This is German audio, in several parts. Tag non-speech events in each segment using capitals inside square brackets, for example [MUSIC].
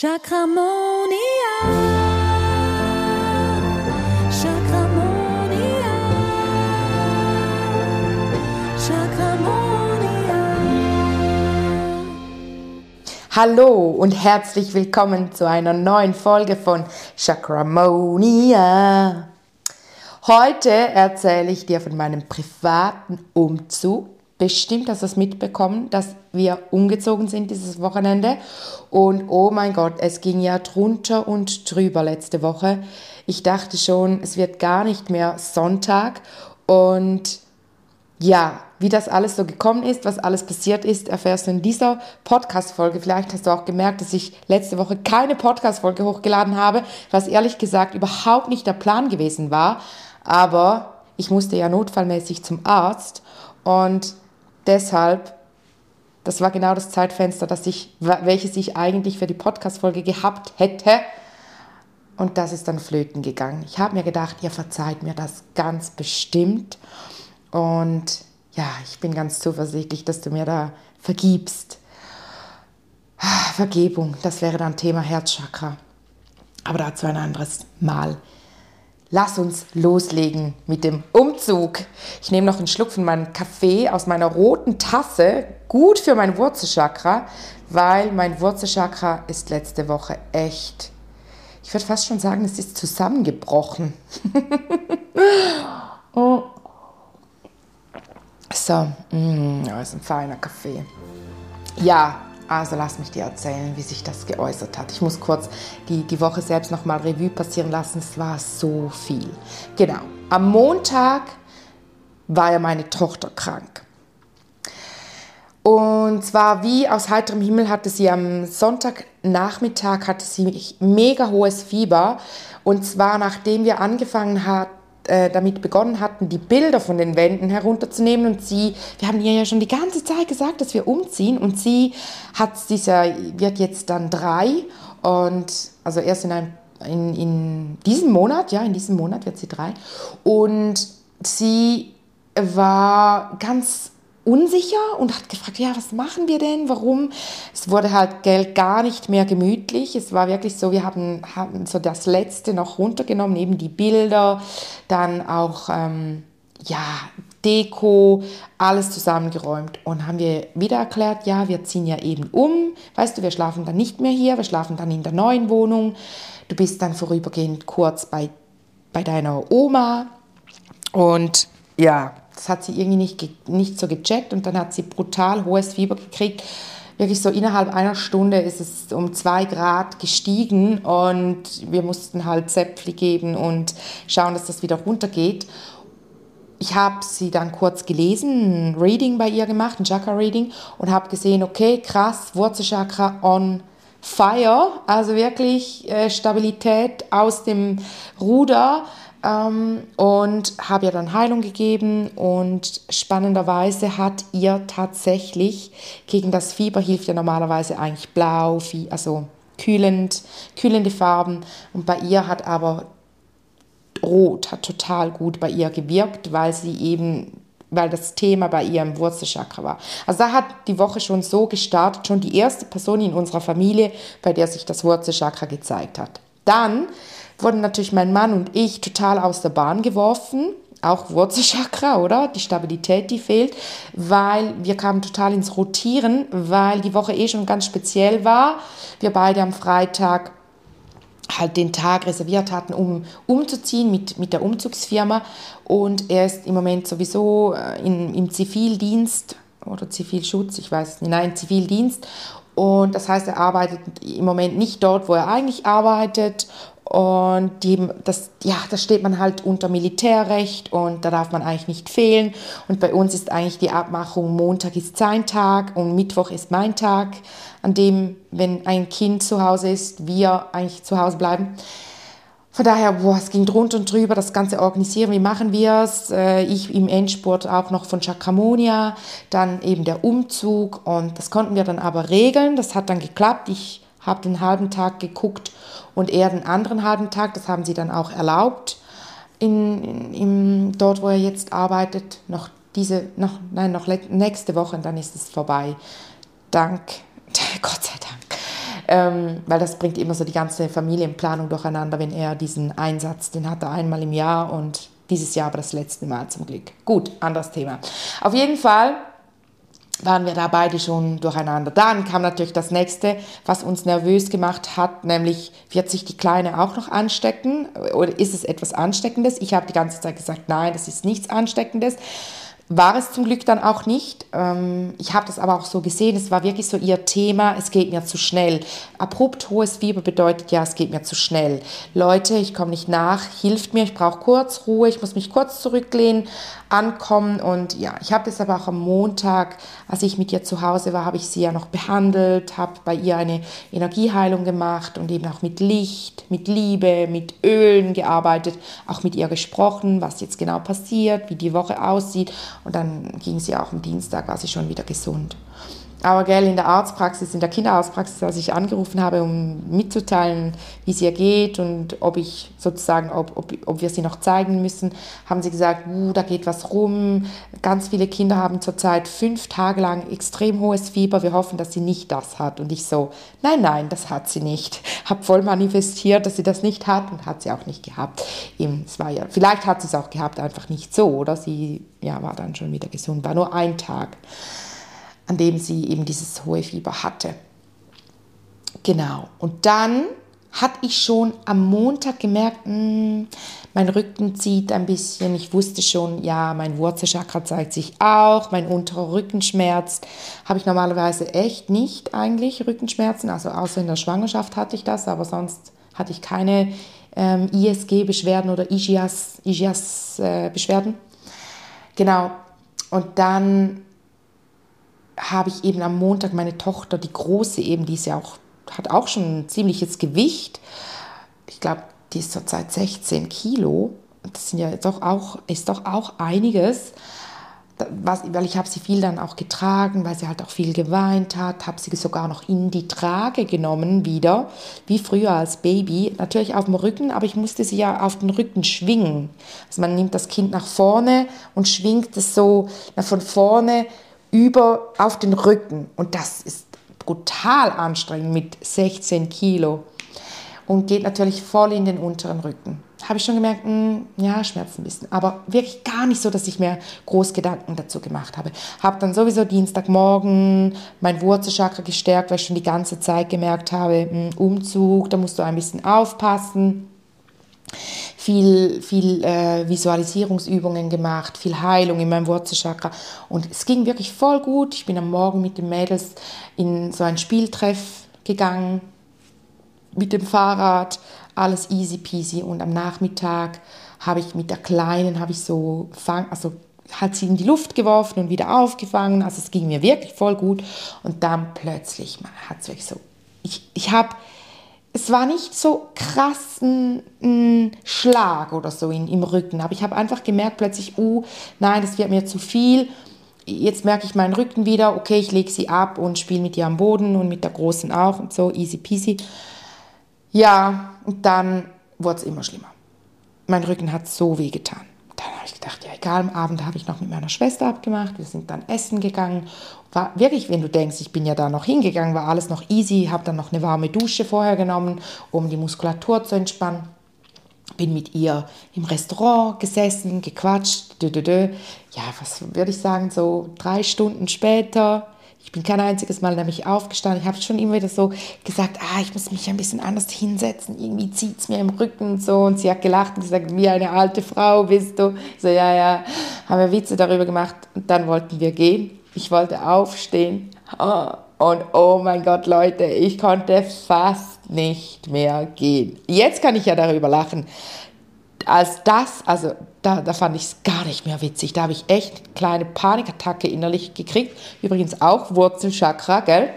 Chakramonia. Chakramonia. Chakramonia. Hallo und herzlich willkommen zu einer neuen Folge von Chakramonia. Heute erzähle ich dir von meinem privaten Umzug. Bestimmt hast du es mitbekommen, dass wir umgezogen sind dieses Wochenende. Und oh mein Gott, es ging ja drunter und drüber letzte Woche. Ich dachte schon, es wird gar nicht mehr Sonntag. Und ja, wie das alles so gekommen ist, was alles passiert ist, erfährst du in dieser Podcast-Folge. Vielleicht hast du auch gemerkt, dass ich letzte Woche keine Podcast-Folge hochgeladen habe, was ehrlich gesagt überhaupt nicht der Plan gewesen war. Aber ich musste ja notfallmäßig zum Arzt und deshalb, das war genau das Zeitfenster, das ich, welches ich eigentlich für die Podcast-Folge gehabt hätte. Und das ist dann flöten gegangen. Ich habe mir gedacht, ihr verzeiht mir das ganz bestimmt. Und ja, ich bin ganz zuversichtlich, dass du mir da vergibst. Vergebung, das wäre dann Thema Herzchakra. Aber dazu ein anderes Mal. Lass uns loslegen mit dem Umzug. Ich nehme noch einen Schluck von meinem Kaffee aus meiner roten Tasse. Gut für mein Wurzelchakra, weil mein Wurzelchakra ist letzte Woche echt. Ich würde fast schon sagen, es ist zusammengebrochen. [LAUGHS] oh. So, mm, das ist ein feiner Kaffee. Ja, also lass mich dir erzählen, wie sich das geäußert hat. Ich muss kurz die, die Woche selbst nochmal Revue passieren lassen. Es war so viel. Genau. Am Montag war ja meine Tochter krank. Und zwar wie aus heiterem Himmel hatte sie am Sonntagnachmittag hatte sie mega hohes Fieber. Und zwar nachdem wir angefangen hatten, äh, damit begonnen hatten, die Bilder von den Wänden herunterzunehmen. Und sie, wir haben ihr ja schon die ganze Zeit gesagt, dass wir umziehen. Und sie hat dieser, wird jetzt dann drei. Und also erst in, einem, in, in diesem Monat, ja, in diesem Monat wird sie drei. Und sie war ganz unsicher und hat gefragt, ja, was machen wir denn? Warum? Es wurde halt Geld gar nicht mehr gemütlich. Es war wirklich so, wir haben, haben so das Letzte noch runtergenommen, eben die Bilder, dann auch, ähm, ja, Deko, alles zusammengeräumt und haben wir wieder erklärt, ja, wir ziehen ja eben um. Weißt du, wir schlafen dann nicht mehr hier, wir schlafen dann in der neuen Wohnung. Du bist dann vorübergehend kurz bei, bei deiner Oma und ja, das hat sie irgendwie nicht, nicht so gecheckt und dann hat sie brutal hohes Fieber gekriegt. Wirklich so innerhalb einer Stunde ist es um zwei Grad gestiegen und wir mussten halt Zäpfli geben und schauen, dass das wieder runtergeht. Ich habe sie dann kurz gelesen, ein Reading bei ihr gemacht, ein Chakra-Reading und habe gesehen, okay, krass, Wurzelchakra on fire, also wirklich äh, Stabilität aus dem Ruder ähm, und habe ihr dann Heilung gegeben und spannenderweise hat ihr tatsächlich gegen das Fieber hilft ja normalerweise eigentlich blau, also kühlend, kühlende Farben und bei ihr hat aber rot hat total gut bei ihr gewirkt, weil sie eben weil das Thema bei ihr im Wurzelchakra war. Also da hat die Woche schon so gestartet, schon die erste Person in unserer Familie, bei der sich das Wurzelchakra gezeigt hat. Dann wurden natürlich mein Mann und ich total aus der Bahn geworfen. Auch Wurzelchakra, oder? Die Stabilität, die fehlt, weil wir kamen total ins Rotieren, weil die Woche eh schon ganz speziell war. Wir beide am Freitag halt den Tag reserviert hatten, um umzuziehen mit, mit der Umzugsfirma. Und er ist im Moment sowieso äh, in, im Zivildienst oder Zivilschutz, ich weiß nicht, nein, Zivildienst. Und das heißt, er arbeitet im Moment nicht dort, wo er eigentlich arbeitet. Und die, das, ja, das steht man halt unter Militärrecht und da darf man eigentlich nicht fehlen. Und bei uns ist eigentlich die Abmachung, Montag ist sein Tag und Mittwoch ist mein Tag, an dem, wenn ein Kind zu Hause ist, wir eigentlich zu Hause bleiben. Von daher, boah, es ging drunter und drüber, das Ganze organisieren, wie machen wir es? Äh, ich im Endspurt auch noch von Chakramonia, dann eben der Umzug und das konnten wir dann aber regeln, das hat dann geklappt. Ich habe den halben Tag geguckt und er den anderen halben Tag. Das haben sie dann auch erlaubt, in, in, dort, wo er jetzt arbeitet. Noch diese, noch, nein, noch nächste Woche dann ist es vorbei. Dank, [LAUGHS] Gott sei Dank. ähm, weil das bringt immer so die ganze Familienplanung durcheinander, wenn er diesen Einsatz, den hat er einmal im Jahr und dieses Jahr aber das letzte Mal zum Glück. Gut, anderes Thema. Auf jeden Fall waren wir da beide schon durcheinander. Dann kam natürlich das nächste, was uns nervös gemacht hat, nämlich wird sich die Kleine auch noch anstecken oder ist es etwas Ansteckendes? Ich habe die ganze Zeit gesagt, nein, das ist nichts Ansteckendes. War es zum Glück dann auch nicht. Ähm, ich habe das aber auch so gesehen, es war wirklich so ihr Thema, es geht mir zu schnell. Abrupt hohes Fieber bedeutet ja, es geht mir zu schnell. Leute, ich komme nicht nach, hilft mir, ich brauche kurz Ruhe, ich muss mich kurz zurücklehnen, ankommen und ja, ich habe das aber auch am Montag, als ich mit ihr zu Hause war, habe ich sie ja noch behandelt, habe bei ihr eine Energieheilung gemacht und eben auch mit Licht, mit Liebe, mit Ölen gearbeitet, auch mit ihr gesprochen, was jetzt genau passiert, wie die Woche aussieht und dann ging sie auch am Dienstag, war sie schon wieder gesund. Aber gell, in der Arztpraxis, in der Kinderarztpraxis, als ich angerufen habe, um mitzuteilen, wie es ihr geht und ob ich sozusagen, ob, ob, ob wir sie noch zeigen müssen, haben sie gesagt, uh, da geht was rum. Ganz viele Kinder haben zurzeit fünf Tage lang extrem hohes Fieber. Wir hoffen, dass sie nicht das hat. Und ich so, nein, nein, das hat sie nicht. [LAUGHS] Hab voll manifestiert, dass sie das nicht hat und hat sie auch nicht gehabt. Es vielleicht hat sie es auch gehabt, einfach nicht so, oder? Sie ja, war dann schon wieder gesund. War nur ein Tag an dem sie eben dieses hohe Fieber hatte. Genau. Und dann hatte ich schon am Montag gemerkt, mh, hm, mein Rücken zieht ein bisschen. Ich wusste schon, ja, mein Wurzelchakra zeigt sich auch, mein unterer Rücken schmerzt. Habe ich normalerweise echt nicht eigentlich Rückenschmerzen, also außer in der Schwangerschaft hatte ich das, aber sonst hatte ich keine ähm, ISG-Beschwerden oder IGIAS-Beschwerden. Äh, genau. Und dann habe ich eben am Montag meine Tochter, die große eben, die ist ja auch, hat auch schon ein ziemliches Gewicht. Ich glaube, die ist zurzeit 16 Kilo. Das sind ja doch auch, ist doch auch einiges. Was, weil ich habe sie viel dann auch getragen, weil sie halt auch viel geweint hat, habe sie sogar noch in die Trage genommen wieder, wie früher als Baby. Natürlich auf dem Rücken, aber ich musste sie ja auf den Rücken schwingen. Also man nimmt das Kind nach vorne und schwingt es so von vorne über auf den Rücken. Und das ist brutal anstrengend mit 16 Kilo und geht natürlich voll in den unteren Rücken. Habe ich schon gemerkt, mh, hm, ja, schmerzt ein bisschen. Aber wirklich gar nicht so, dass ich mir groß Gedanken dazu gemacht habe. Habe dann sowieso Dienstagmorgen mein Wurzelchakra gestärkt, weil ich schon die ganze Zeit gemerkt habe, mh, hm, Umzug, da musst du ein bisschen aufpassen viel, viel äh, Visualisierungsübungen gemacht, viel Heilung in meinem Wurzelchakra. Und es ging wirklich voll gut. Ich bin am Morgen mit den Mädels in so ein Spieltreff gegangen, mit dem Fahrrad, alles easy peasy. Und am Nachmittag habe ich mit der Kleinen, habe ich so, also hat sie in die Luft geworfen und wieder aufgefangen. Also es ging mir wirklich voll gut. Und dann plötzlich hat es wirklich so, ich, ich habe es war nicht so krass ein, ein Schlag oder so in, im Rücken, aber ich habe einfach gemerkt plötzlich, uh, nein, das wird mir zu viel. Jetzt merke ich meinen Rücken wieder, okay, ich lege sie ab und spiele mit ihr am Boden und mit der Großen auch und so, easy peasy. Ja, und dann wurde es immer schlimmer. Mein Rücken hat so weh getan dann habe ich gedacht, ja egal, am Abend habe ich noch mit meiner Schwester abgemacht, wir sind dann essen gegangen. War wirklich, wenn du denkst, ich bin ja da noch hingegangen, war alles noch easy, habe dann noch eine warme Dusche vorher genommen, um die Muskulatur zu entspannen. Bin mit ihr im Restaurant gesessen, gequatscht, dö, dö, dö. ja, was würde ich sagen, so drei Stunden später ich bin kein einziges Mal nämlich aufgestanden. Ich habe schon immer wieder so gesagt, ah, ich muss mich ein bisschen anders hinsetzen. Irgendwie zieht es mir im Rücken und so. Und sie hat gelacht und gesagt, wie eine alte Frau bist du. So, ja, ja. Haben wir Witze darüber gemacht. Und dann wollten wir gehen. Ich wollte aufstehen. Oh. Und oh mein Gott, Leute, ich konnte fast nicht mehr gehen. Jetzt kann ich ja darüber lachen als das, also da, da fand ich es gar nicht mehr witzig. Da habe ich echt eine kleine Panikattacke innerlich gekriegt. Übrigens auch Wurzelchakra, gell?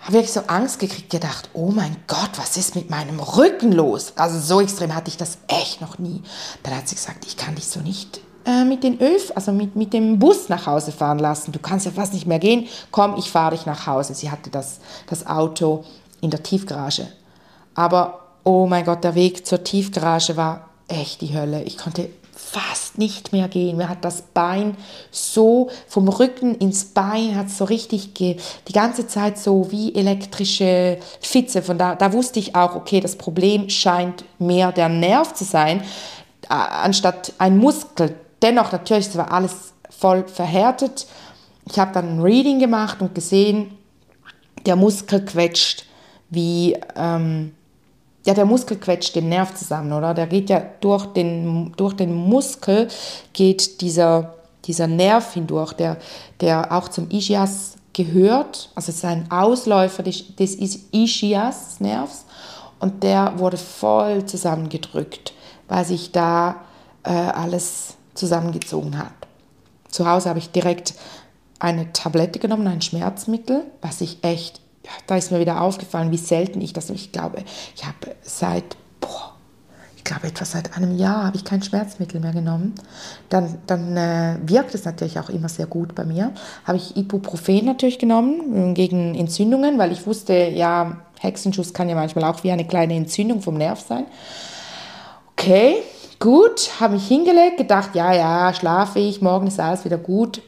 Habe wirklich so Angst gekriegt, gedacht, oh mein Gott, was ist mit meinem Rücken los? Also so extrem hatte ich das echt noch nie. Dann hat sie gesagt, ich kann dich so nicht äh, mit den Öf, also mit, mit dem Bus nach Hause fahren lassen. Du kannst ja fast nicht mehr gehen. Komm, ich fahre dich nach Hause. Sie hatte das, das Auto in der Tiefgarage. Aber oh mein Gott, der Weg zur Tiefgarage war echt die Hölle. Ich konnte fast nicht mehr gehen. Mir hat das Bein so vom Rücken ins Bein hat so richtig die ganze Zeit so wie elektrische Fitze. Von da, da wusste ich auch, okay, das Problem scheint mehr der Nerv zu sein, anstatt ein Muskel. Dennoch natürlich, es war alles voll verhärtet. Ich habe dann ein Reading gemacht und gesehen, der Muskel quetscht wie ähm, ja, der Muskel quetscht den Nerv zusammen, oder? Der geht ja durch den, durch den Muskel geht dieser, dieser Nerv hindurch, der, der auch zum Ischias gehört. Also es ist ein Ausläufer des, des Ischias-Nervs und der wurde voll zusammengedrückt, weil sich da äh, alles zusammengezogen hat. Zu Hause habe ich direkt eine Tablette genommen, ein Schmerzmittel, was ich echt da ist mir wieder aufgefallen, wie selten ich das, ich glaube, ich habe seit, boah, ich glaube etwa seit einem Jahr habe ich kein Schmerzmittel mehr genommen. Dann, dann äh, wirkt es natürlich auch immer sehr gut bei mir. Habe ich Ibuprofen natürlich genommen äh, gegen Entzündungen, weil ich wusste, ja, Hexenschuss kann ja manchmal auch wie eine kleine Entzündung vom Nerv sein. Okay, gut, habe mich hingelegt, gedacht, ja, ja, schlafe ich, morgen ist alles wieder gut.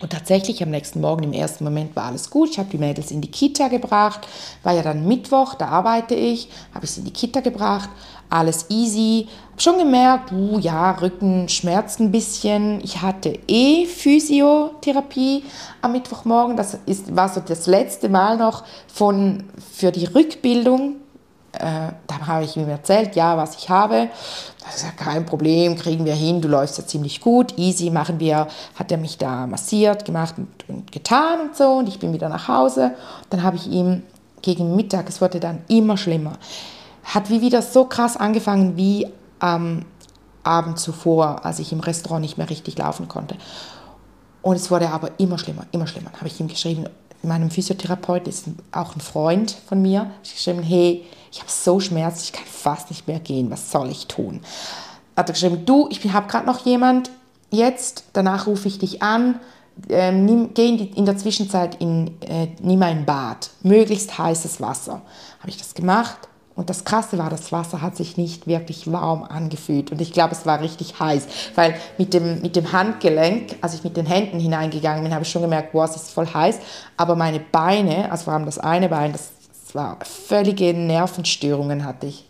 Und tatsächlich am nächsten Morgen im ersten Moment war alles gut. Ich habe die Mädels in die Kita gebracht. War ja dann Mittwoch, da arbeite ich. Habe ich sie in die Kita gebracht. Alles easy. Habe schon gemerkt, uh, ja, Rücken schmerzt ein bisschen. Ich hatte eh Physiotherapie am Mittwochmorgen. Das ist, war so das letzte Mal noch von, für die Rückbildung äh, dann habe ich ihm erzählt, ja, was ich habe. Das ist ja kein Problem, kriegen wir hin, du läufst ja ziemlich gut, easy machen wir. Hat er mich da massiert, gemacht und, und getan und so und ich bin wieder nach Hause. Dann habe ich ihm gegen Mittag, es wurde dann immer schlimmer, hat wie wieder so krass angefangen wie am Abend zuvor, als ich im Restaurant nicht mehr richtig laufen konnte. Und es wurde aber immer schlimmer, immer schlimmer. Dann habe ich ihm geschrieben, meinem Physiotherapeut ist auch ein Freund von mir, ich geschrieben, hey, ich habe so Schmerzen, ich kann fast nicht mehr gehen, was soll ich tun? Hat er geschrieben, du, ich habe gerade noch jemand, jetzt, danach rufe ich dich an, ähm, nimm, geh in, die, in, der Zwischenzeit in, äh, nimm ein Bad, möglichst heißes Wasser. Habe ich das gemacht und das Krasse war, das Wasser hat sich nicht wirklich warm angefühlt und ich glaube, es war richtig heiß, weil mit dem, mit dem Handgelenk, als ich mit den Händen hineingegangen bin, habe ich schon gemerkt, boah, es ist voll heiß, aber meine Beine, also vor allem das eine Bein, das es war völlige Nervenstörungen hatte ich.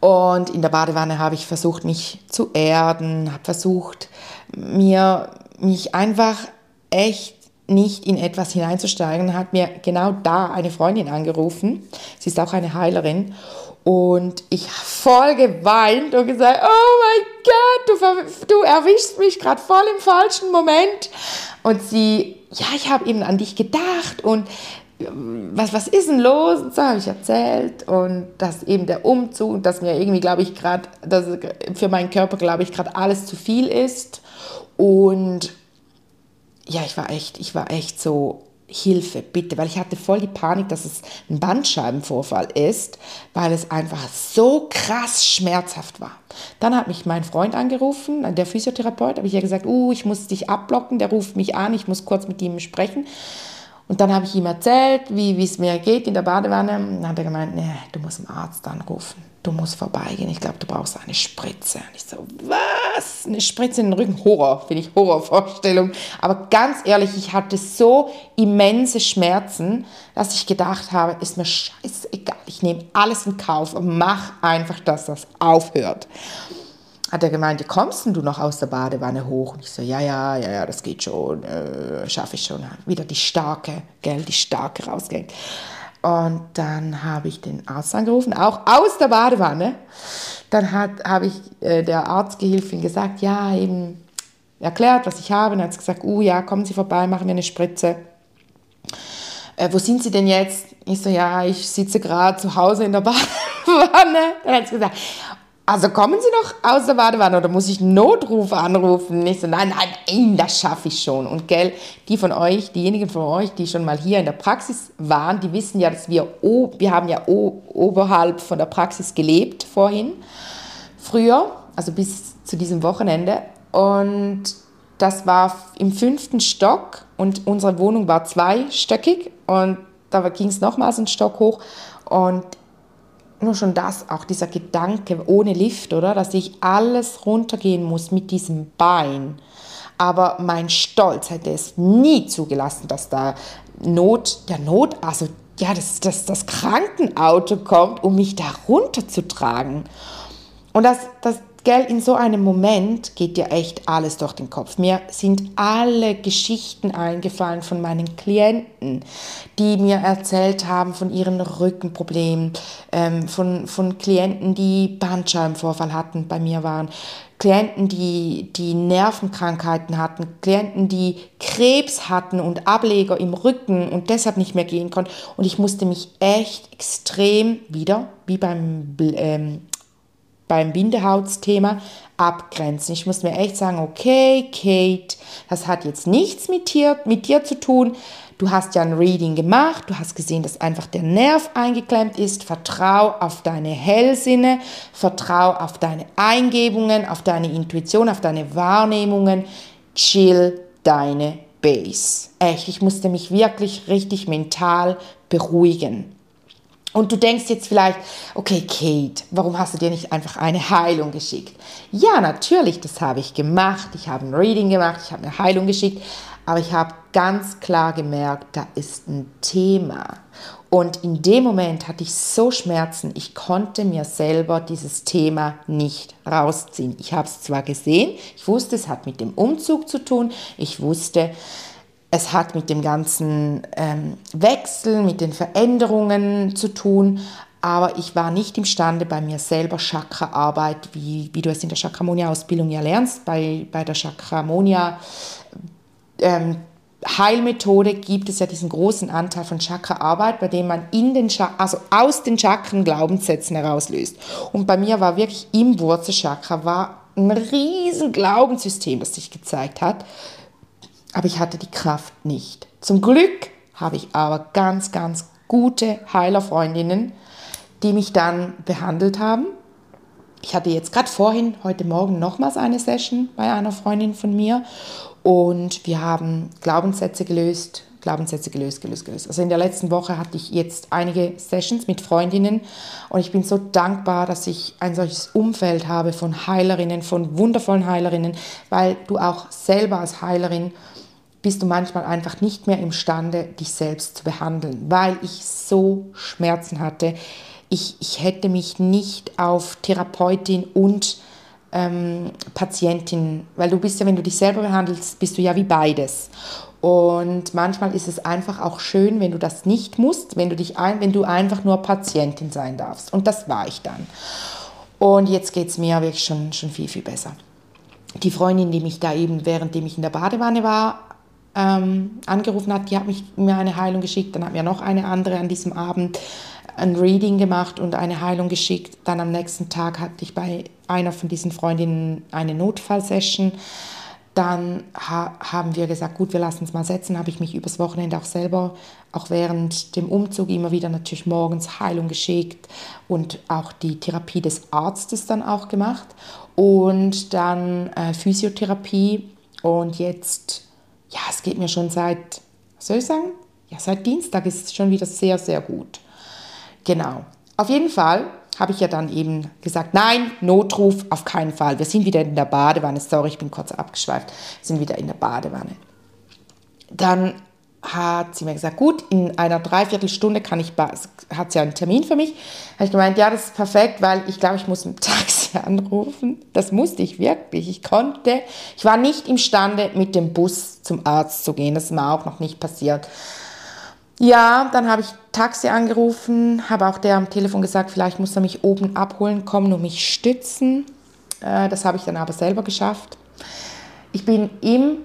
Und in der Badewanne habe ich versucht, mich zu erden, habe versucht, mir, mich einfach echt nicht in etwas hineinzusteigen, hat mir genau da eine Freundin angerufen. Sie ist auch eine Heilerin. Und ich habe voll geweint und gesagt, oh mein Gott, du, du erwischst mich gerade voll im falschen Moment. Und sie, ja, ich habe eben an dich gedacht und was, was ist denn los? Und so habe ich erzählt und dass eben der Umzug, dass mir irgendwie, glaube ich, gerade, dass für meinen Körper, glaube ich, gerade alles zu viel ist. Und ja, ich war echt, ich war echt so, Hilfe, bitte, weil ich hatte voll die Panik, dass es ein Bandscheibenvorfall ist, weil es einfach so krass schmerzhaft war. Dann hat mich mein Freund angerufen, der Physiotherapeut, habe ich ja gesagt, uh, ich muss dich abblocken, der ruft mich an, ich muss kurz mit ihm sprechen. Und dann habe ich ihm erzählt, wie es mir geht in der Badewanne. Und dann hat er gemeint, nee, du musst einen Arzt anrufen. Du musst vorbeigehen. Ich glaube, du brauchst eine Spritze. Und ich so, was? Eine Spritze in den Rücken? Horror, finde ich Horrorvorstellung. Aber ganz ehrlich, ich hatte so immense Schmerzen, dass ich gedacht habe, ist mir scheißegal. Ich nehme alles in Kauf und mach einfach, dass das aufhört hat er gemeint, kommst du noch aus der Badewanne hoch? Und ich so, ja, ja, ja, ja, das geht schon, äh, schaffe ich schon. Wieder die starke, gell, die starke rausgehängt. Und dann habe ich den Arzt angerufen, auch aus der Badewanne. Dann habe ich äh, der Arztgehilfin gesagt, ja, eben erklärt, was ich habe. Und hat sie gesagt, uh, ja, kommen Sie vorbei, machen wir eine Spritze. Äh, wo sind Sie denn jetzt? Ich so, ja, ich sitze gerade zu Hause in der [LAUGHS] Badewanne. Dann hat sie gesagt, also kommen Sie noch aus der Badewanne oder muss ich Notruf anrufen? Ich so, nein, nein, nein, das schaffe ich schon. Und gell, die von euch, diejenigen von euch, die schon mal hier in der Praxis waren, die wissen ja, dass wir, wir haben ja oberhalb von der Praxis gelebt vorhin, früher, also bis zu diesem Wochenende. Und das war im fünften Stock und unsere Wohnung war zweistöckig und da ging es nochmals einen Stock hoch und nur schon das, auch dieser Gedanke ohne Lift, oder? Dass ich alles runtergehen muss mit diesem Bein. Aber mein Stolz hätte es nie zugelassen, dass da Not, der Not, also ja, dass, dass das Krankenauto kommt, um mich da runterzutragen. Und das, das, Gell, in so einem Moment geht dir echt alles durch den Kopf. Mir sind alle Geschichten eingefallen von meinen Klienten, die mir erzählt haben von ihren Rückenproblemen, ähm, von, von Klienten, die Bandscheibenvorfall hatten, bei mir waren, Klienten, die, die Nervenkrankheiten hatten, Klienten, die Krebs hatten und Ableger im Rücken und deshalb nicht mehr gehen konnten. Und ich musste mich echt extrem wieder, wie beim ähm, beim Bindehautsthema abgrenzen. Ich muss mir echt sagen, okay, Kate, das hat jetzt nichts mit dir, mit dir zu tun. Du hast ja ein Reading gemacht, du hast gesehen, dass einfach der Nerv eingeklemmt ist. Vertrau auf deine Hellsinne, vertrau auf deine Eingebungen, auf deine Intuition, auf deine Wahrnehmungen. Chill deine Base. Echt, ich musste mich wirklich richtig mental beruhigen. Und du denkst jetzt vielleicht, okay, Kate, warum hast du dir nicht einfach eine Heilung geschickt? Ja, natürlich, das habe ich gemacht. Ich habe ein Reading gemacht, ich habe eine Heilung geschickt. Aber ich habe ganz klar gemerkt, da ist ein Thema. Und in dem Moment hatte ich so Schmerzen, ich konnte mir selber dieses Thema nicht rausziehen. Ich habe es zwar gesehen, ich wusste, es hat mit dem Umzug zu tun, ich wusste, es hat mit dem ganzen ähm, Wechsel, mit den Veränderungen zu tun, aber ich war nicht imstande, bei mir selber Chakra-Arbeit, wie, wie du es in der Chakramonia-Ausbildung ja lernst, bei, bei der Chakramonia ähm, Heilmethode gibt es ja diesen großen Anteil von Chakra-Arbeit, bei dem man in den also aus den Chakren Glaubenssätzen herauslöst. Und bei mir war wirklich im Wurzelchakra war ein riesen Glaubenssystem, das sich gezeigt hat, aber ich hatte die Kraft nicht. Zum Glück habe ich aber ganz, ganz gute Heilerfreundinnen, die mich dann behandelt haben. Ich hatte jetzt gerade vorhin, heute Morgen nochmals eine Session bei einer Freundin von mir und wir haben Glaubenssätze gelöst, Glaubenssätze gelöst, gelöst, gelöst. Also in der letzten Woche hatte ich jetzt einige Sessions mit Freundinnen und ich bin so dankbar, dass ich ein solches Umfeld habe von Heilerinnen, von wundervollen Heilerinnen, weil du auch selber als Heilerin bist du manchmal einfach nicht mehr imstande, dich selbst zu behandeln, weil ich so Schmerzen hatte. Ich, ich hätte mich nicht auf Therapeutin und ähm, Patientin, weil du bist ja, wenn du dich selber behandelst, bist du ja wie beides. Und manchmal ist es einfach auch schön, wenn du das nicht musst, wenn du, dich ein, wenn du einfach nur Patientin sein darfst. Und das war ich dann. Und jetzt geht es mir wirklich schon, schon viel, viel besser. Die Freundin, die mich da eben, währenddem ich in der Badewanne war, ähm, angerufen hat, die hat mich, mir eine Heilung geschickt, dann hat mir noch eine andere an diesem Abend ein Reading gemacht und eine Heilung geschickt. Dann am nächsten Tag hatte ich bei einer von diesen Freundinnen eine Notfallsession. Dann ha haben wir gesagt, gut, wir lassen es mal setzen. Habe ich mich übers Wochenende auch selber, auch während dem Umzug immer wieder natürlich morgens Heilung geschickt und auch die Therapie des Arztes dann auch gemacht und dann äh, Physiotherapie und jetzt ja, es geht mir schon seit, was soll ich sagen? Ja, seit Dienstag ist es schon wieder sehr, sehr gut. Genau. Auf jeden Fall habe ich ja dann eben gesagt, nein, Notruf auf keinen Fall. Wir sind wieder in der Badewanne. Sorry, ich bin kurz abgeschweift. Wir sind wieder in der Badewanne. Dann hat sie mir gesagt, gut, in einer Dreiviertelstunde kann ich, hat sie einen Termin für mich. Habe ich gemeint, ja, das ist perfekt, weil ich glaube, ich muss ein Taxi [LAUGHS] anrufen. Das musste ich wirklich. Ich konnte, ich war nicht imstande, mit dem Bus zum Arzt zu gehen. Das ist mir auch noch nicht passiert. Ja, dann habe ich Taxi angerufen, habe auch der am Telefon gesagt, vielleicht muss er mich oben abholen kommen und mich stützen. Äh, das habe ich dann aber selber geschafft. Ich bin im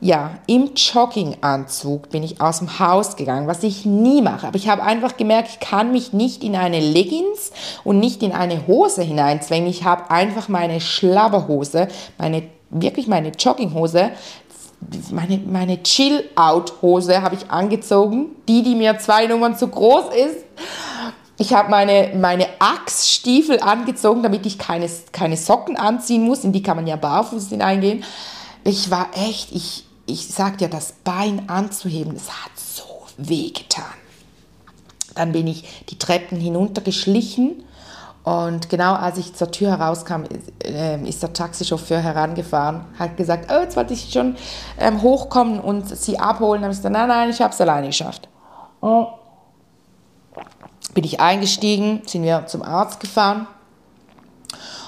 ja, im Jogginganzug bin ich aus dem Haus gegangen, was ich nie mache. Aber ich habe einfach gemerkt, ich kann mich nicht in eine Leggings und nicht in eine Hose hineinzwängen. Ich habe einfach meine Schlabberhose, meine, wirklich meine Jogginghose, meine, meine Chill-Out-Hose habe ich angezogen. Die, die mir zwei Nummern zu groß ist. Ich habe meine, meine Achsstiefel angezogen, damit ich keine, keine Socken anziehen muss. In die kann man ja barfuß hineingehen. Ich war echt, ich, ich sag dir, das Bein anzuheben, es hat so weh getan. Dann bin ich die Treppen hinuntergeschlichen und genau als ich zur Tür herauskam, ähm, ist der Taxichauffeur herangefahren, hat gesagt, oh, jetzt wollte ich schon ähm, hochkommen und sie abholen. Dann habe ich gesagt, nein, nein, ich habe es alleine geschafft. Oh. Bin ich eingestiegen, sind wir zum Arzt gefahren.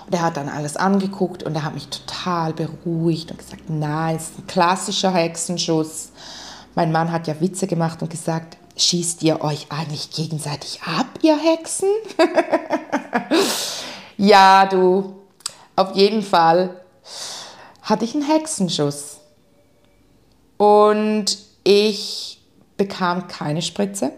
Und er hat dann alles angeguckt und er hat mich total beruhigt und gesagt, nein, es ist ein klassischer Hexenschuss. Mein Mann hat ja Witze gemacht und gesagt, schießt ihr euch eigentlich gegenseitig ab, ihr Hexen? [LAUGHS] ja, du, auf jeden Fall hatte ich einen Hexenschuss. Und ich bekam keine Spritze.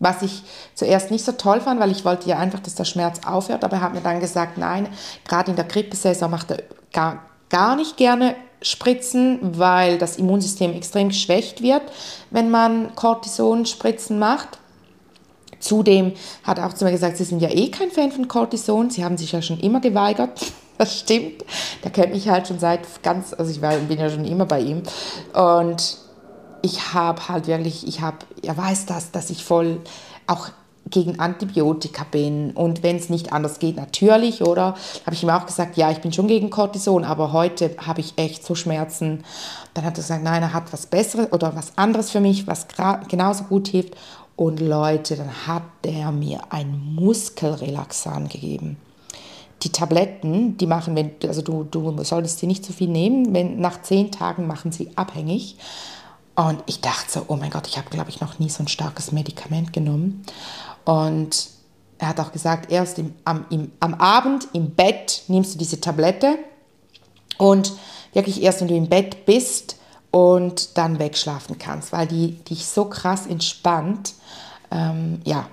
Was ich zuerst nicht so toll fand, weil ich wollte ja einfach, dass der Schmerz aufhört, aber er hat mir dann gesagt, nein, gerade in der Grippesaison macht er gar, gar nicht gerne Spritzen, weil das Immunsystem extrem geschwächt wird, wenn man Cortison-Spritzen macht. Zudem hat er auch zu mir gesagt, Sie sind ja eh kein Fan von Cortison, Sie haben sich ja schon immer geweigert. [LAUGHS] Das stimmt. Der kennt mich halt schon seit ganz, also ich war, bin ja schon immer bei ihm. Und ich habe halt wirklich, ich habe, er weiß das, dass ich voll auch gegen Antibiotika bin und wenn es nicht anders geht, natürlich, oder? Habe ich ihm auch gesagt, ja, ich bin schon gegen Cortison, aber heute habe ich echt so Schmerzen. Dann hat er gesagt, nein, er hat was Besseres oder was anderes für mich, was genauso gut hilft. Und Leute, dann hat der mir ein Muskelrelaxan gegeben. Die Tabletten, die machen, wenn, also du, du solltest sie nicht zu viel nehmen, wenn nach zehn Tagen machen sie abhängig. Und ich dachte so, oh mein Gott, ich habe, glaube ich, noch nie so ein starkes Medikament genommen. Und er hat auch gesagt, erst im, am, im, am Abend im Bett nimmst du diese Tablette und wirklich erst, wenn du im Bett bist und dann wegschlafen kannst, weil die dich so krass entspannt. Ähm, ja,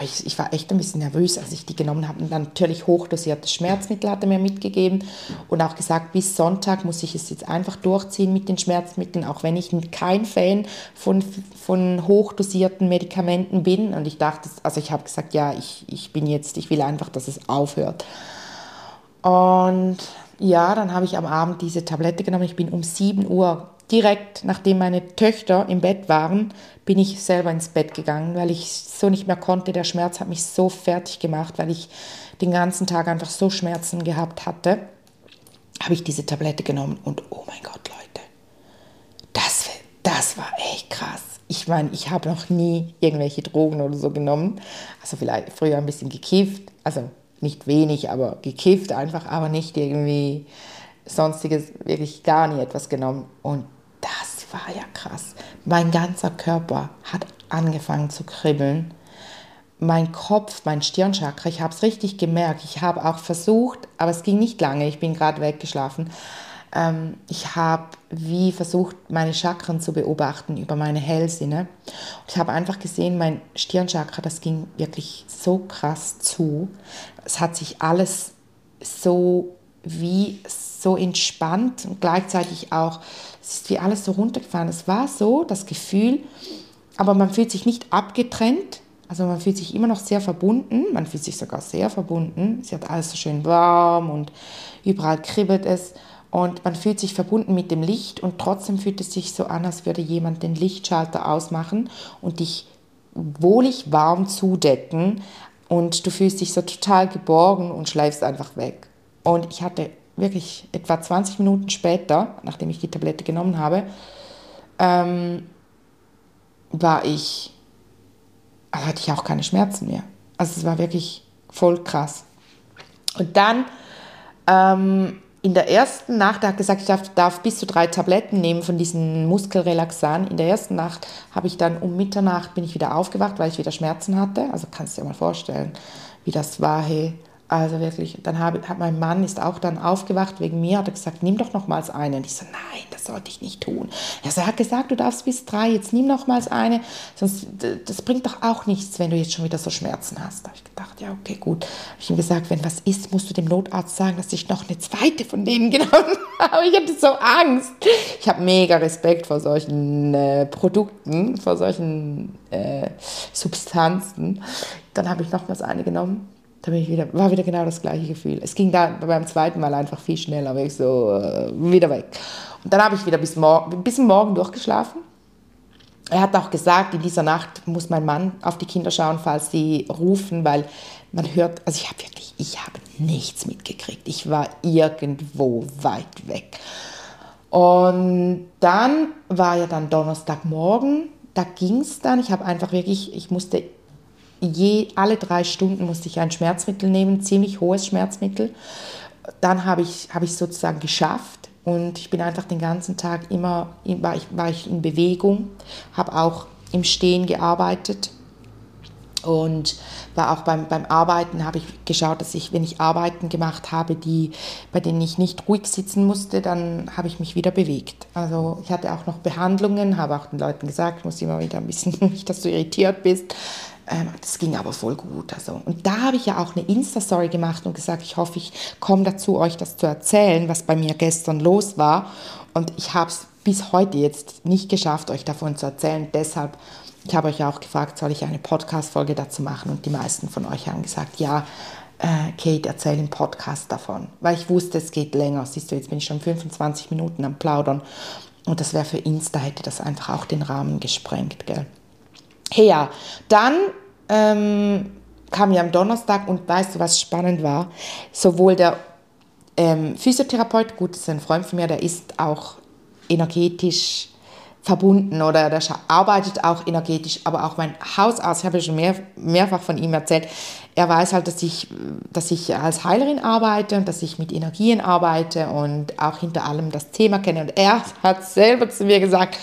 ich, war echt ein bisschen nervös, als ich die genommen habe. Und dann natürlich hochdosiertes Schmerzmittel hat er mir mitgegeben und auch gesagt, bis Sonntag muss ich es jetzt einfach durchziehen mit den Schmerzmitteln, auch wenn ich kein Fan von, von hochdosierten Medikamenten bin. Und ich dachte, also ich habe gesagt, ja, ich, ich bin jetzt, ich will einfach, dass es aufhört. Und ja, dann habe ich am Abend diese Tablette genommen. Ich bin um 7 Uhr direkt nachdem meine Töchter im Bett waren, bin ich selber ins Bett gegangen, weil ich so nicht mehr konnte. Der Schmerz hat mich so fertig gemacht, weil ich den ganzen Tag einfach so Schmerzen gehabt hatte. Habe ich diese Tablette genommen und oh mein Gott, Leute, das, das war echt krass. Ich meine, ich habe noch nie irgendwelche Drogen oder so genommen. Also vielleicht früher ein bisschen gekifft, also nicht wenig, aber gekifft einfach, aber nicht irgendwie sonstiges, wirklich gar nie etwas genommen. Und das war ja krass. Mein ganzer Körper hat angefangen zu kribbeln. Mein Kopf, mein Stirnchakra, ich habe es richtig gemerkt. Ich habe auch versucht, aber es ging nicht lange, ich bin gerade weggeschlafen. Ähm, ich habe wie versucht, meine Chakren zu beobachten über meine Hellsinne. ich habe einfach gesehen, mein Stirnchakra, das ging wirklich so krass zu. Es hat sich alles so wie so entspannt und gleichzeitig auch es ist wie alles so runtergefahren. Es war so, das Gefühl, aber man fühlt sich nicht abgetrennt. Also man fühlt sich immer noch sehr verbunden, man fühlt sich sogar sehr verbunden. Es hat alles so schön warm und überall kribbelt es. Und man fühlt sich verbunden mit dem Licht und trotzdem fühlt es sich so an, als würde jemand den Lichtschalter ausmachen und dich wohlig warm zudecken. Und du fühlst dich so total geborgen und schläfst einfach weg. Und ich hatte wirklich etwa 20 Minuten später, nachdem ich die Tablette genommen habe, ähm, war ich, also hatte ich auch keine Schmerzen mehr. Also es war wirklich voll krass. Und dann ähm, in der ersten Nacht, er hat gesagt, ich darf, darf, bis zu drei Tabletten nehmen von diesen Muskelrelaxan. In der ersten Nacht habe ich dann um Mitternacht bin ich wieder aufgewacht, weil ich wieder Schmerzen hatte. Also kannst du dir mal vorstellen, wie das war. Hey, also wirklich, dann habe, hat mein Mann ist auch dann aufgewacht wegen mir, hat er gesagt, nimm doch nochmals eine. Und ich so, nein, das sollte ich nicht tun. Er hat gesagt, du darfst bis drei, jetzt nimm nochmals eine, sonst das bringt doch auch nichts, wenn du jetzt schon wieder so Schmerzen hast. Da habe ich gedacht, ja, okay, gut. Habe ich ihm gesagt, wenn was ist, musst du dem Notarzt sagen, dass ich noch eine zweite von denen genommen [LAUGHS] habe. Ich hatte so Angst. Ich habe mega Respekt vor solchen äh, Produkten, vor solchen äh, Substanzen. Dann habe ich nochmals eine genommen da bin ich wieder, war wieder genau das gleiche Gefühl. Es ging da beim zweiten Mal einfach viel schneller, aber ich so äh, wieder weg. Und dann habe ich wieder bis, mor bis morgen durchgeschlafen. er hat auch gesagt, in dieser Nacht muss mein Mann auf die Kinder schauen, falls sie rufen, weil man hört, also ich habe wirklich, ich habe nichts mitgekriegt. Ich war irgendwo weit weg. Und dann war ja dann Donnerstagmorgen, da ging es dann, ich habe einfach wirklich, ich musste je, alle drei Stunden musste ich ein Schmerzmittel nehmen, ziemlich hohes Schmerzmittel. Dann habe ich es ich sozusagen geschafft und ich bin einfach den ganzen Tag immer, war ich, war ich in Bewegung, habe auch im Stehen gearbeitet und war auch beim, beim Arbeiten, habe ich geschaut, dass ich, wenn ich Arbeiten gemacht habe, die, bei denen ich nicht ruhig sitzen musste, dann habe ich mich wieder bewegt. Also ich hatte auch noch Behandlungen, habe auch den Leuten gesagt, ich muss immer wieder ein bisschen, [LAUGHS] nicht, dass du irritiert bist. Ähm, das ging aber voll gut. Also. Und da habe ich ja auch eine Insta-Story gemacht und gesagt, ich hoffe, ich komme dazu, euch das zu erzählen, was bei mir gestern los war. Und ich habe es bis heute jetzt nicht geschafft, euch davon zu erzählen. Deshalb, ich habe euch ja auch gefragt, soll ich eine Podcast-Folge dazu machen? Und die meisten von euch haben gesagt, ja, äh, Kate, erzähl im Podcast davon. Weil ich wusste, es geht länger. Siehst du, jetzt bin ich schon 25 Minuten am Plaudern. Und das wäre für Insta, hätte das einfach auch den Rahmen gesprengt, gell? Ja, dann ähm, kam ja am Donnerstag und weißt du, was spannend war? Sowohl der ähm, Physiotherapeut, gut, das ist ein Freund von mir, der ist auch energetisch verbunden oder der arbeitet auch energetisch, aber auch mein Hausarzt, ich habe ja schon mehr, mehrfach von ihm erzählt, er weiß halt, dass ich, dass ich als Heilerin arbeite und dass ich mit Energien arbeite und auch hinter allem das Thema kenne. Und er [LAUGHS] hat selber zu mir gesagt,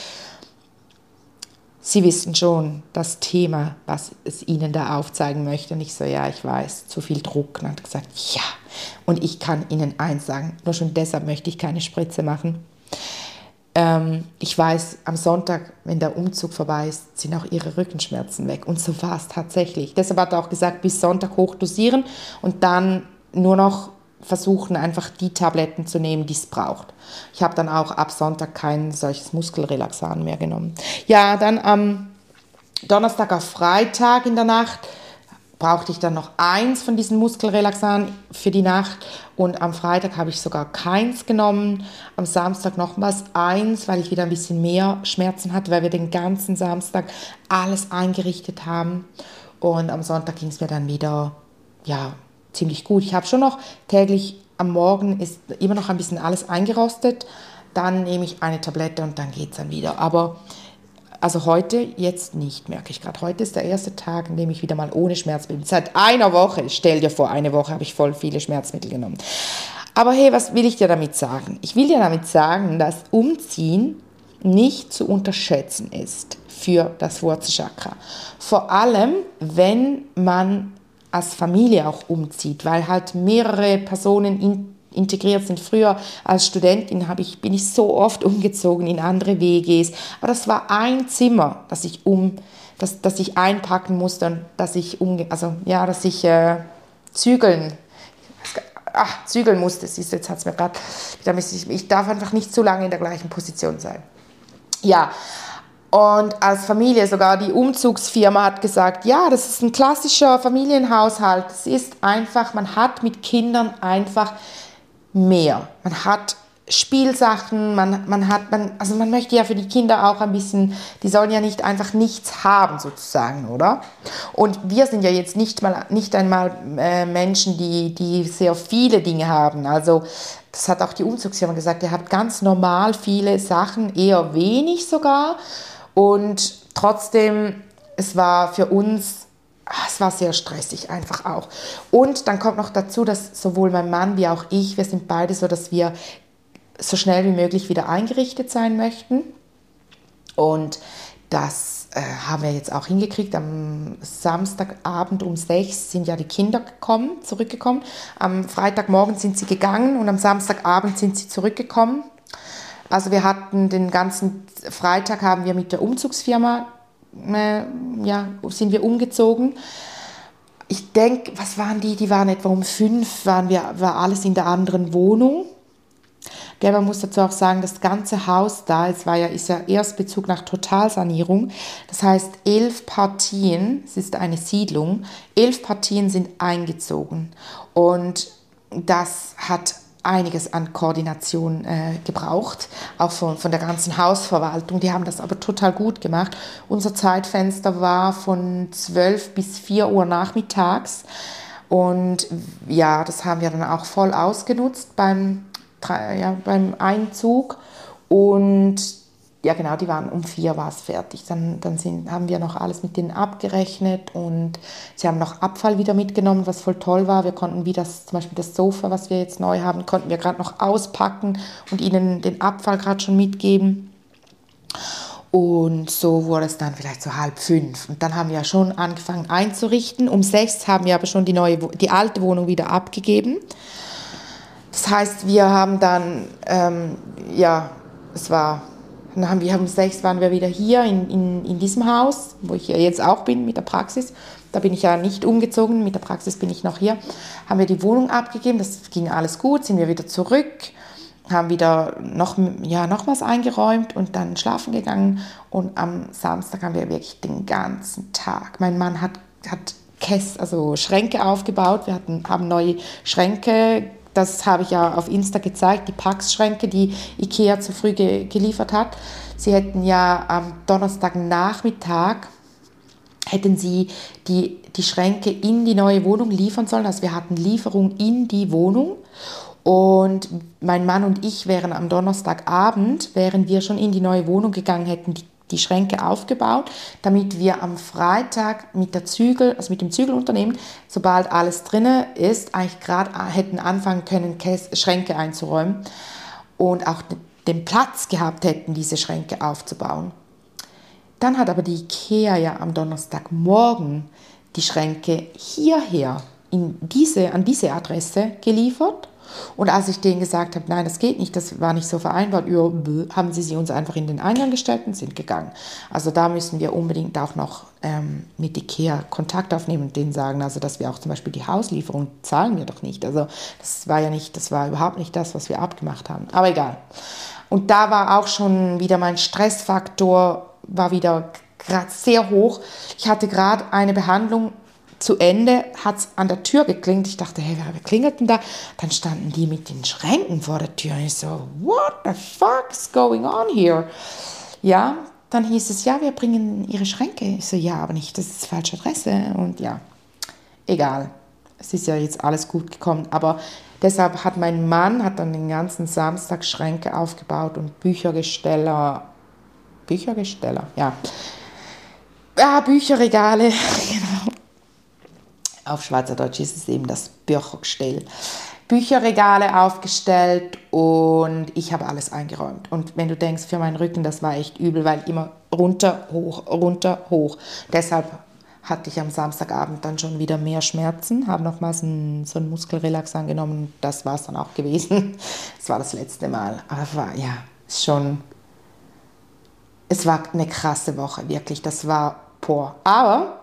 Sie wissen schon das Thema, was es Ihnen da aufzeigen möchte. Und ich so, ja, ich weiß, zu viel Druck. Und hat gesagt, ja. Und ich kann Ihnen eins sagen, nur schon deshalb möchte ich keine Spritze machen. Ähm, ich weiß, am Sonntag, wenn der Umzug vorbei ist, sind auch Ihre Rückenschmerzen weg. Und so war es tatsächlich. Deshalb hat er auch gesagt, bis Sonntag hochdosieren und dann nur noch versuchen, einfach die Tabletten zu nehmen, die es braucht. Ich habe dann auch ab Sonntag kein solches Muskelrelaxan mehr genommen. Ja, dann am Donnerstag auf Freitag in der Nacht brauchte ich dann noch eins von diesen Muskelrelaxan für die Nacht und am Freitag habe ich sogar keins genommen. Am Samstag nochmals eins, weil ich wieder ein bisschen mehr Schmerzen hatte, weil wir den ganzen Samstag alles eingerichtet haben. Und am Sonntag ging es mir dann wieder, ja, ziemlich gut. Ich habe schon noch täglich am Morgen ist immer noch ein bisschen alles eingerostet. Dann nehme ich eine Tablette und dann geht es dann wieder. Aber also heute jetzt nicht, merke ich gerade. Heute ist der erste Tag, in dem ich wieder mal ohne Schmerzmittel. Seit einer Woche, stell dir vor, eine Woche habe ich voll viele Schmerzmittel genommen. Aber hey, was will ich dir damit sagen? Ich will dir damit sagen, dass Umziehen nicht zu unterschätzen ist für das Wurzelchakra. Vor allem, wenn man als Familie auch umzieht, weil halt mehrere Personen in, integriert sind. Früher als Studentin ich, bin ich so oft [LAUGHS] umgezogen in andere WGs, aber das war ein Zimmer, das ich um, das, das ich einpacken musste und dass ich um, also ja, dass ich äh, zügeln ach, zügeln musste. Siehst du, jetzt hat es mir gerade, ich darf einfach nicht zu lange in der gleichen Position sein. Ja, und als Familie, sogar die Umzugsfirma hat gesagt, ja, das ist ein klassischer Familienhaushalt. Es ist einfach, man hat mit Kindern einfach mehr. Man hat Spielsachen, man, man hat, man, also man möchte ja für die Kinder auch ein bisschen, die sollen ja nicht einfach nichts haben sozusagen, oder? Und wir sind ja jetzt nicht mal, nicht einmal äh, Menschen, die, die sehr viele Dinge haben. Also das hat auch die Umzugsfirma gesagt, ihr habt ganz normal viele Sachen, eher wenig sogar. Und trotzdem, es war für uns, ah, es war sehr stressig einfach auch. Und dann kommt noch dazu, dass sowohl mein Mann wie auch ich, wir sind beide so, dass wir so schnell wie möglich wieder eingerichtet sein möchten. Und das äh, haben wir jetzt auch hingekriegt. Am Samstagabend um sechs sind ja die Kinder gekommen, zurückgekommen. Am Freitagmorgen sind sie gegangen und am Samstagabend sind sie zurückgekommen. Also wir hatten den ganzen Freitag haben wir mit der Umzugsfirma, äh, ja, sind wir umgezogen. Ich denke, was waren die? Die waren etwa um fünf, waren wir, war alles in der anderen Wohnung. Gell, man muss dazu auch sagen, das ganze Haus da, es war ja, ist ja Erstbezug nach Totalsanierung. Das heißt, elf Partien, es ist eine Siedlung, elf Partien sind eingezogen. Und das hat einiges an Koordination äh, gebraucht, auch von, von der ganzen Hausverwaltung. Die haben das aber total gut gemacht. Unser Zeitfenster war von 12 bis 4 Uhr nachmittags. Und ja, das haben wir dann auch voll ausgenutzt beim, ja, beim Einzug. Und ja genau, die waren um vier war es fertig. Dann, dann sind, haben wir noch alles mit denen abgerechnet und sie haben noch Abfall wieder mitgenommen, was voll toll war. Wir konnten wie das, zum Beispiel das Sofa, was wir jetzt neu haben, konnten wir gerade noch auspacken und ihnen den Abfall gerade schon mitgeben. Und so wurde es dann vielleicht so halb fünf. Und dann haben wir schon angefangen einzurichten. Um sechs haben wir aber schon die, neue, die alte Wohnung wieder abgegeben. Das heißt, wir haben dann, ähm, ja, es war dann haben wir um sechs waren wir wieder hier in, in, in diesem Haus, wo ich ja jetzt auch bin mit der Praxis. Da bin ich ja nicht umgezogen, mit der Praxis bin ich noch hier. Haben wir die Wohnung abgegeben, das ging alles gut, sind wir wieder zurück, haben wieder noch, ja, nochmals eingeräumt und dann schlafen gegangen. Und am Samstag haben wir wirklich den ganzen Tag. Mein Mann hat, hat Käst, also Schränke aufgebaut. Wir hatten, haben neue Schränke das habe ich ja auf Insta gezeigt, die Packschränke, die Ikea zu früh ge geliefert hat. Sie hätten ja am Donnerstagnachmittag hätten sie die, die Schränke in die neue Wohnung liefern sollen. Also wir hatten Lieferung in die Wohnung. Und mein Mann und ich wären am Donnerstagabend, wären wir schon in die neue Wohnung gegangen, hätten die die Schränke aufgebaut, damit wir am Freitag mit der Zügel, also mit dem Zügelunternehmen, sobald alles drin ist, eigentlich gerade hätten anfangen können, Schränke einzuräumen und auch den Platz gehabt hätten, diese Schränke aufzubauen. Dann hat aber die IKEA ja am Donnerstagmorgen die Schränke hierher in diese, an diese Adresse geliefert und als ich denen gesagt habe, nein, das geht nicht, das war nicht so vereinbart, haben sie sie uns einfach in den Eingang gestellt und sind gegangen. Also da müssen wir unbedingt auch noch ähm, mit Ikea Kontakt aufnehmen und denen sagen, also dass wir auch zum Beispiel die Hauslieferung zahlen wir doch nicht. Also das war ja nicht, das war überhaupt nicht das, was wir abgemacht haben. Aber egal. Und da war auch schon wieder mein Stressfaktor, war wieder gerade sehr hoch. Ich hatte gerade eine Behandlung zu Ende hat es an der Tür geklingelt. Ich dachte, hey, wer klingelt denn da? Dann standen die mit den Schränken vor der Tür. Und ich so, what the fuck is going on here? Ja, dann hieß es, ja, wir bringen ihre Schränke. Ich so, ja, aber nicht, das ist falsche Adresse. Und ja, egal. Es ist ja jetzt alles gut gekommen. Aber deshalb hat mein Mann hat dann den ganzen Samstag Schränke aufgebaut und Büchergesteller. Büchergesteller, ja. Ja, Bücherregale, [LAUGHS] genau auf Schweizerdeutsch ist es eben das Büchergestell. Bücherregale aufgestellt und ich habe alles eingeräumt. Und wenn du denkst, für meinen Rücken, das war echt übel, weil immer runter, hoch, runter, hoch. Deshalb hatte ich am Samstagabend dann schon wieder mehr Schmerzen, habe nochmals einen, so einen Muskelrelax angenommen. Das war es dann auch gewesen. [LAUGHS] Das war das letzte Mal. Aber war, ja, schon, es war eine krasse Woche, wirklich. Das war por. Aber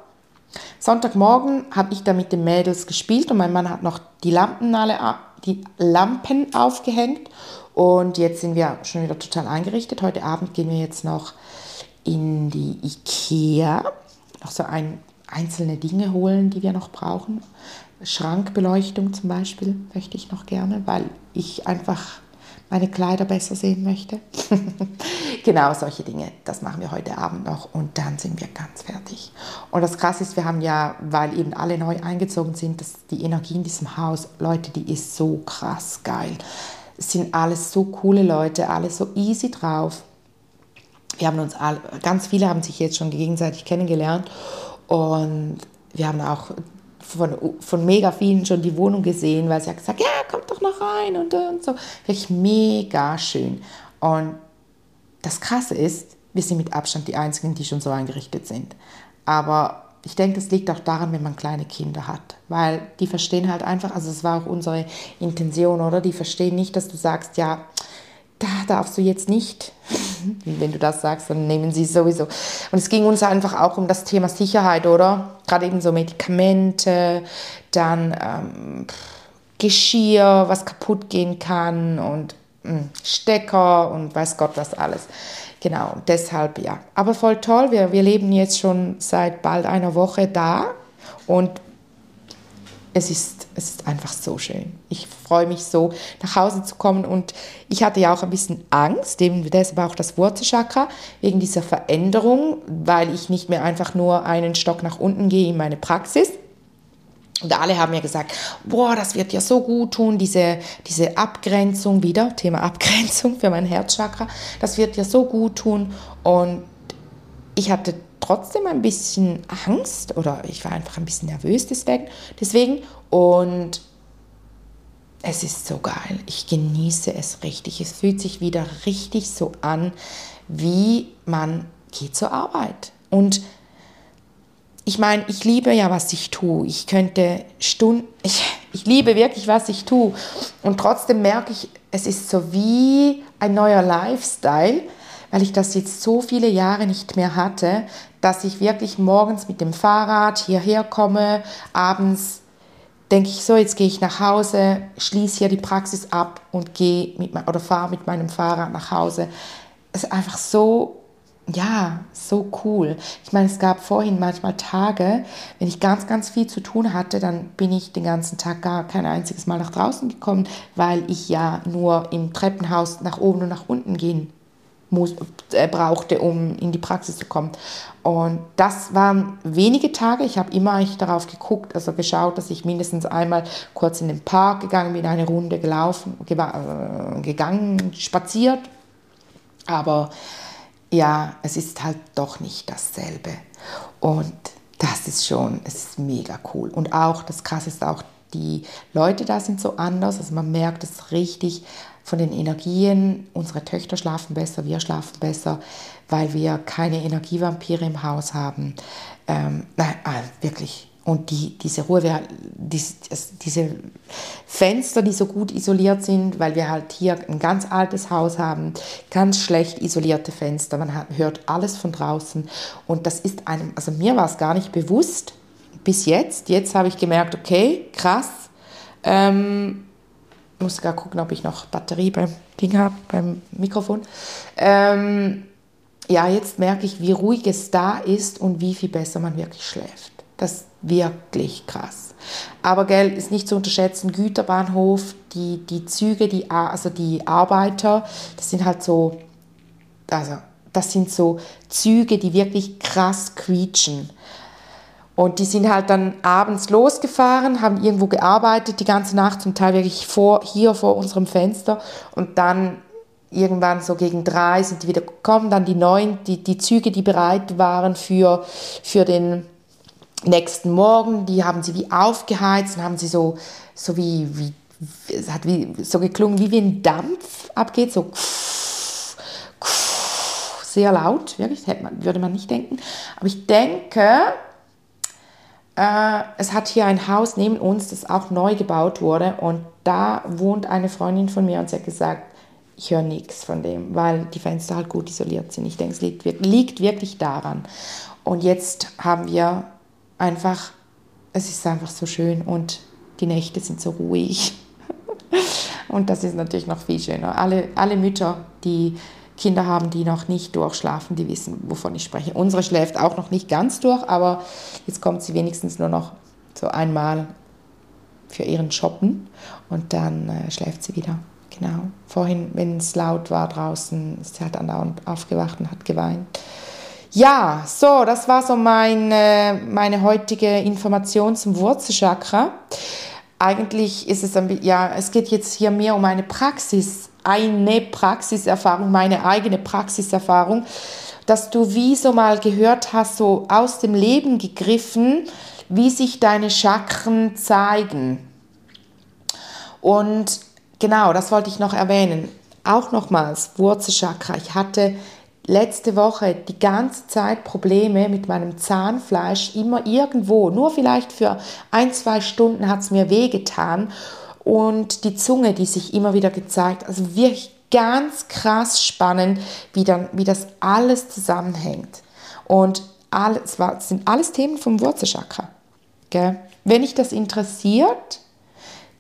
Sonntagmorgen habe ich da mit den Mädels gespielt und mein Mann hat noch die Lampen alle die Lampen aufgehängt und jetzt sind wir schon wieder total eingerichtet. Heute Abend gehen wir jetzt noch in die Ikea, noch so ein, einzelne Dinge holen, die wir noch brauchen. Schrankbeleuchtung zum Beispiel möchte ich noch gerne, weil ich einfach meine Kleider besser sehen möchte. [LAUGHS] genau solche Dinge, das machen wir heute Abend noch und dann sind wir ganz fertig. Und das Krasse ist, wir haben ja, weil eben alle neu eingezogen sind, dass die Energie in diesem Haus, Leute, die ist so krass geil. Es sind alles so coole Leute, alle so easy drauf. Wir haben uns alle, ganz viele haben sich jetzt schon gegenseitig kennengelernt und wir haben auch von, von mega vielen schon die Wohnung gesehen, weil sie hat gesagt, ja, kommt doch noch rein und, und so. Wirklich mega schön. Und das Krasse ist, wir sind mit Abstand die Einzigen, die schon so eingerichtet sind. Aber ich denke, das liegt auch daran, wenn man kleine Kinder hat, weil die verstehen halt einfach, also es war auch unsere Intention, oder? Die verstehen nicht, dass du sagst, ja, da darfst du jetzt nicht. Wenn du das sagst, dann nehmen sie es sowieso. Und es ging uns einfach auch um das Thema Sicherheit, oder? Gerade eben so Medikamente, dann ähm, Geschirr, was kaputt gehen kann und mh, hm, Stecker und weiß Gott was alles. Genau, deshalb ja. Aber voll toll, wir, wir leben jetzt schon seit bald einer Woche da und es ist, es ist einfach so schön. Ich freue mich so, nach Hause zu kommen. Und ich hatte ja auch ein bisschen Angst, eben deshalb auch das Wurzelchakra, wegen dieser Veränderung, weil ich nicht mehr einfach nur einen Stock nach unten gehe in meine Praxis. Und alle haben mir gesagt, boah, das wird ja so gut tun, diese, diese Abgrenzung wieder, Thema [LAUGHS] Abgrenzung für mein Herzchakra, das wird ja so gut tun. Und ich hatte trotzdem ein bisschen Angst oder ich war einfach ein bisschen nervös deswegen. deswegen. Und es ist so geil. Ich genieße es richtig. Es fühlt sich wieder richtig so an, wie man geht zur Arbeit. Und ich meine, ich liebe ja, was ich tue. Ich könnte Stunden, [LAUGHS] ich, ich liebe wirklich, was ich tue. Und trotzdem merke ich, es ist so wie ein neuer Lifestyle, weil ich das jetzt so viele Jahre nicht mehr hatte, dass ich wirklich morgens mit dem Fahrrad hierher komme, abends denke ich so, jetzt gehe ich nach Hause, schließe hier die Praxis ab und gehe mit oder fahre mit meinem Fahrrad nach Hause. Es ist einfach so ja, so cool. Ich meine, es gab vorhin manchmal Tage, wenn ich ganz, ganz viel zu tun hatte, dann bin ich den ganzen Tag gar kein einziges Mal nach draußen gekommen, weil ich ja nur im Treppenhaus nach oben und nach unten gehen muss, äh, brauchte, um in die Praxis zu kommen. Und das waren wenige Tage. Ich habe immer eigentlich darauf geguckt, also geschaut, dass ich mindestens einmal kurz in den Park gegangen bin, eine Runde gelaufen, äh, gegangen, spaziert. Aber ja, es ist halt doch nicht dasselbe. Und das ist schon, es ist mega cool. Und auch, das Krasse ist auch, die Leute da sind so anders. Also man merkt es richtig, von den Energien. Unsere Töchter schlafen besser, wir schlafen besser, weil wir keine Energievampire im Haus haben. Ähm, nein, also wirklich. Und die, diese Ruhe, die, diese Fenster, die so gut isoliert sind, weil wir halt hier ein ganz altes Haus haben, ganz schlecht isolierte Fenster, man hat, hört alles von draußen. Und das ist einem, also mir war es gar nicht bewusst bis jetzt. Jetzt habe ich gemerkt, okay, krass. Ähm, muss sogar gucken, ob ich noch Batterie beim Ding habe, beim Mikrofon. Ähm, ja, jetzt merke ich, wie ruhig es da ist und wie viel besser man wirklich schläft. Das ist wirklich krass. Aber gell, ist nicht zu unterschätzen, Güterbahnhof, die, die Züge, die, also die Arbeiter, das sind halt so, also das sind so Züge, die wirklich krass quietschen. Und die sind halt dann abends losgefahren, haben irgendwo gearbeitet, die ganze Nacht, zum Teil wirklich vor, hier vor unserem Fenster. Und dann irgendwann so gegen drei sind die wieder gekommen, dann die neuen, die, die Züge, die bereit waren für, für den nächsten Morgen, die haben sie wie aufgeheizt und haben sie so, so wie, wie, es hat wie, so geklungen, wie ein Dampf abgeht, so sehr laut, wirklich, man, würde man nicht denken. Aber ich denke, äh, es hat hier ein Haus neben uns, das auch neu gebaut wurde und da wohnt eine Freundin von mir und sie hat gesagt, ich höre nichts von dem, weil die Fenster halt gut isoliert sind. Ich denke, es liegt, liegt wirklich daran. Und jetzt haben wir einfach, es ist einfach so schön und die Nächte sind so ruhig. [LAUGHS] und das ist natürlich noch viel schöner. Alle, alle Mütter, die Kinder haben, die noch nicht durchschlafen, die wissen, wovon ich spreche. Unsere schläft auch noch nicht ganz durch, aber jetzt kommt sie wenigstens nur noch so einmal für ihren Shoppen und dann äh, schläft sie wieder. Genau. Vorhin, wenn es laut war draußen, sie halt andauernd aufgewacht und hat geweint. Ja, so, das war so meine, meine heutige Information zum Wurzelchakra. Eigentlich ist es, ja, es geht jetzt hier mehr um eine Praxis eine Praxiserfahrung, meine eigene Praxiserfahrung, dass du wie so mal gehört hast, so aus dem Leben gegriffen, wie sich deine Chakren zeigen. Und genau, das wollte ich noch erwähnen. Auch nochmals, Wurzelchakra. Ich hatte letzte Woche die ganze Zeit Probleme mit meinem Zahnfleisch, immer irgendwo, nur vielleicht für ein, zwei Stunden hat es mir wehgetan und die Zunge, die sich immer wieder gezeigt. Also wirklich ganz krass spannend, wie, dann, wie das alles zusammenhängt. Und alles, das sind alles Themen vom Wurzelchakra. Gell? Wenn dich das interessiert,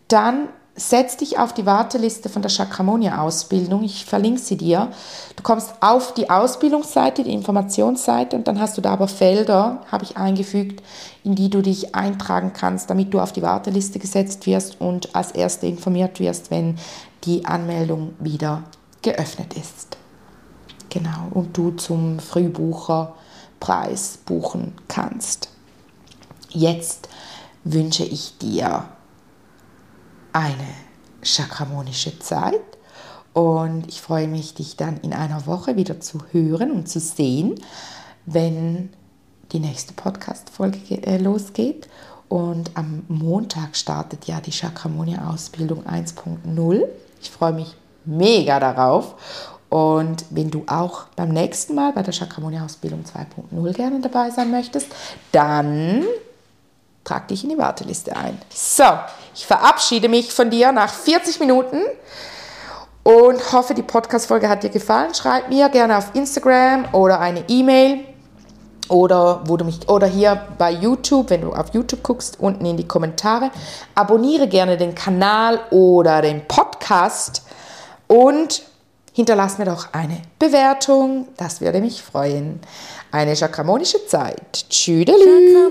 dann setz dich auf die Warteliste von der Chakramonia-Ausbildung. Ich verlinke sie dir. Du kommst auf die Ausbildungsseite, die Informationsseite und dann hast du da aber Felder, habe ich eingefügt, in die du dich eintragen kannst, damit du auf die Warteliste gesetzt wirst und als Erste informiert wirst, wenn die Anmeldung wieder geöffnet ist. Genau, und du zum Frühbucherpreis buchen kannst. Jetzt wünsche ich dir eine chakramonische Zeit und ich freue mich, dich dann in einer Woche wieder zu hören und zu sehen, wenn die nächste Podcast-Folge äh, losgeht. Und am Montag startet ja die Chakramonia-Ausbildung 1.0. Ich freue mich mega darauf. Und wenn du auch beim nächsten Mal bei der Chakramonia-Ausbildung 2.0 gerne dabei sein möchtest, dann trag dich in die Warteliste ein. So, ich verabschiede mich von dir nach 40 Minuten und hoffe, die Podcast-Folge hat dir gefallen. Schreib mir gerne auf Instagram oder eine E-Mail oder, oder hier bei YouTube, wenn du auf YouTube guckst, unten in die Kommentare. Abonniere gerne den Kanal oder den Podcast und hinterlass mir doch eine Bewertung. Das würde mich freuen. Eine chakramonische Zeit. Tschüdelü.